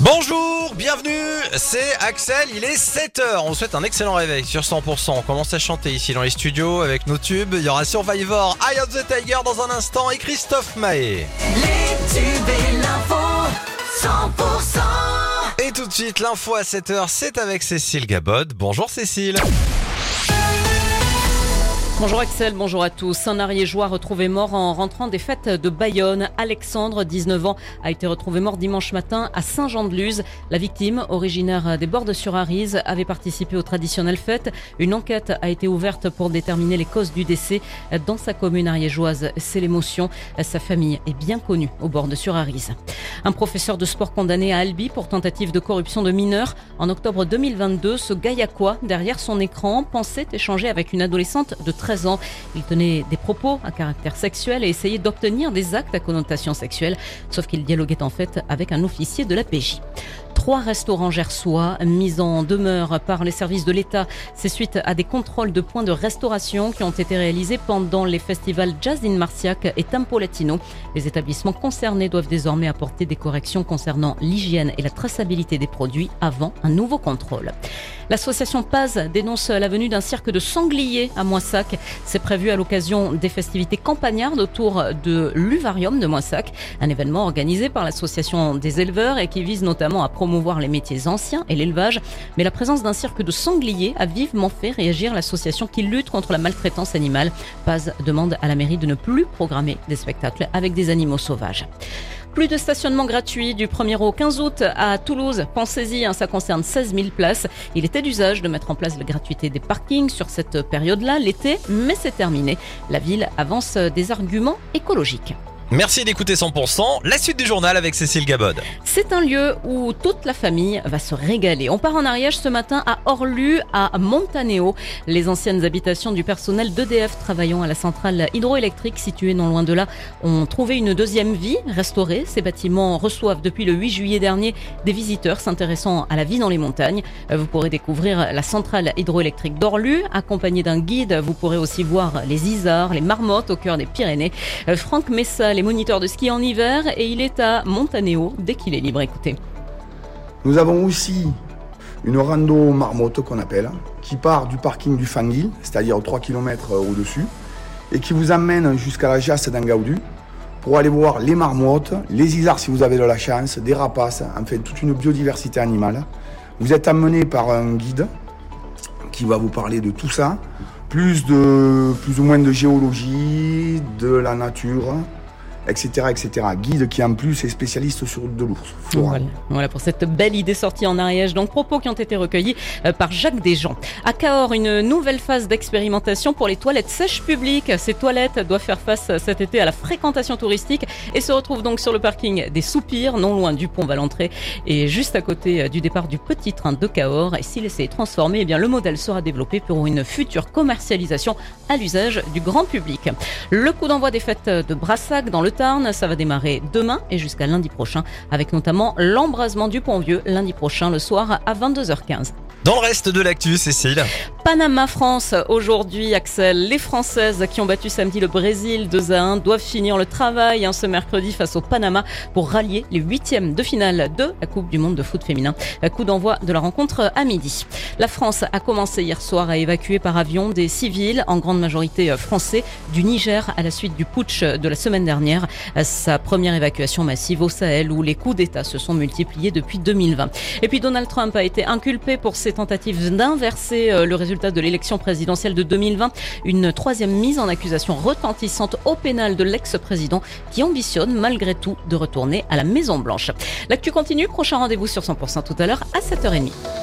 Bonjour, bienvenue, c'est Axel, il est 7h, on vous souhaite un excellent réveil sur 100%, on commence à chanter ici dans les studios avec nos tubes, il y aura Survivor, Eye of the Tiger dans un instant et Christophe Maé. Les tubes et l'info 100% Et tout de suite, l'info à 7h, c'est avec Cécile Gabod. Bonjour Cécile. Bonjour Axel, bonjour à tous. Un ariégeois retrouvé mort en rentrant des fêtes de Bayonne. Alexandre, 19 ans, a été retrouvé mort dimanche matin à Saint-Jean-de-Luz. La victime, originaire des bordes sur Arise, avait participé aux traditionnelles fêtes. Une enquête a été ouverte pour déterminer les causes du décès. Dans sa commune ariégeoise, c'est l'émotion. Sa famille est bien connue au bord de sur Arise. Un professeur de sport condamné à Albi pour tentative de corruption de mineurs. En octobre 2022, ce gaillacois, derrière son écran, pensait échanger avec une adolescente de 13 Il tenait des propos à caractère sexuel et essayait d'obtenir des actes à connotation sexuelle, sauf qu'il dialoguait en fait avec un officier de la PJ. Trois restaurants gersois mis en demeure par les services de l'État. C'est suite à des contrôles de points de restauration qui ont été réalisés pendant les festivals Jazz in Marciac et Tempo Latino. Les établissements concernés doivent désormais apporter des corrections concernant l'hygiène et la traçabilité des produits avant un nouveau contrôle. L'association Paz dénonce la venue d'un cirque de sangliers à Moissac. C'est prévu à l'occasion des festivités campagnardes autour de l'Uvarium de Moissac, un événement organisé par l'association des éleveurs et qui vise notamment à promouvoir les métiers anciens et l'élevage. Mais la présence d'un cirque de sangliers a vivement fait réagir l'association qui lutte contre la maltraitance animale. Paz demande à la mairie de ne plus programmer des spectacles avec des animaux sauvages. Plus de stationnement gratuit du 1er au 15 août à Toulouse. Pensez-y, hein, ça concerne 16 000 places. Il était d'usage de mettre en place la gratuité des parkings sur cette période-là, l'été, mais c'est terminé. La ville avance des arguments écologiques. Merci d'écouter 100%, la suite du journal avec Cécile Gabod. C'est un lieu où toute la famille va se régaler. On part en Ariège ce matin à Orlu, à Montaneo, les anciennes habitations du personnel d'EDF travaillant à la centrale hydroélectrique située non loin de là ont trouvé une deuxième vie restaurée. Ces bâtiments reçoivent depuis le 8 juillet dernier des visiteurs s'intéressant à la vie dans les montagnes. Vous pourrez découvrir la centrale hydroélectrique d'Orlu, accompagné d'un guide. Vous pourrez aussi voir les isards, les marmottes au cœur des Pyrénées. Franck Messa, les moniteurs de ski en hiver et il est à Montaneo dès qu'il est libre. Écoutez. Nous avons aussi une rando marmotte qu'on appelle, qui part du parking du Fanguil, c'est-à-dire 3 km au-dessus, et qui vous amène jusqu'à la Jasse d'Angaudu pour aller voir les marmottes, les isards si vous avez de la chance, des rapaces, enfin toute une biodiversité animale. Vous êtes amené par un guide qui va vous parler de tout ça, plus, de, plus ou moins de géologie, de la nature, etc., etc. Guide qui en plus est spécialiste sur de l'ours. Voilà. pour cette belle idée sortie en Ariège. Donc propos qui ont été recueillis euh, par Jacques Desjans. À Cahors, une nouvelle phase d'expérimentation pour les toilettes sèches publiques. Ces toilettes doivent faire face cet été à la fréquentation touristique et se retrouvent donc sur le parking des Soupirs, non loin du pont Valentré et juste à côté euh, du départ du petit train de Cahors. Et s'il est transformé, eh bien le modèle sera développé pour une future commercialisation à l'usage du grand public. Le coup d'envoi des fêtes de Brassac dans le Tarn, ça va démarrer demain et jusqu'à lundi prochain, avec notamment l'embrasement du Pont-Vieux lundi prochain le soir à 22h15. Dans le reste de l'actu, Cécile. Panama France aujourd'hui, Axel. Les Françaises qui ont battu samedi le Brésil 2 à 1 doivent finir le travail hein, ce mercredi face au Panama pour rallier les huitièmes de finale de la Coupe du Monde de foot féminin. Coup d'envoi de la rencontre à midi. La France a commencé hier soir à évacuer par avion des civils, en grande majorité français, du Niger à la suite du putsch de la semaine dernière. Sa première évacuation massive au Sahel où les coups d'État se sont multipliés depuis 2020. Et puis Donald Trump a été inculpé pour ses tentatives d'inverser euh, le résultat de l'élection présidentielle de 2020. Une troisième mise en accusation retentissante au pénal de l'ex-président qui ambitionne malgré tout de retourner à la Maison Blanche. L'actu continue, prochain rendez-vous sur 100% tout à l'heure à 7h30.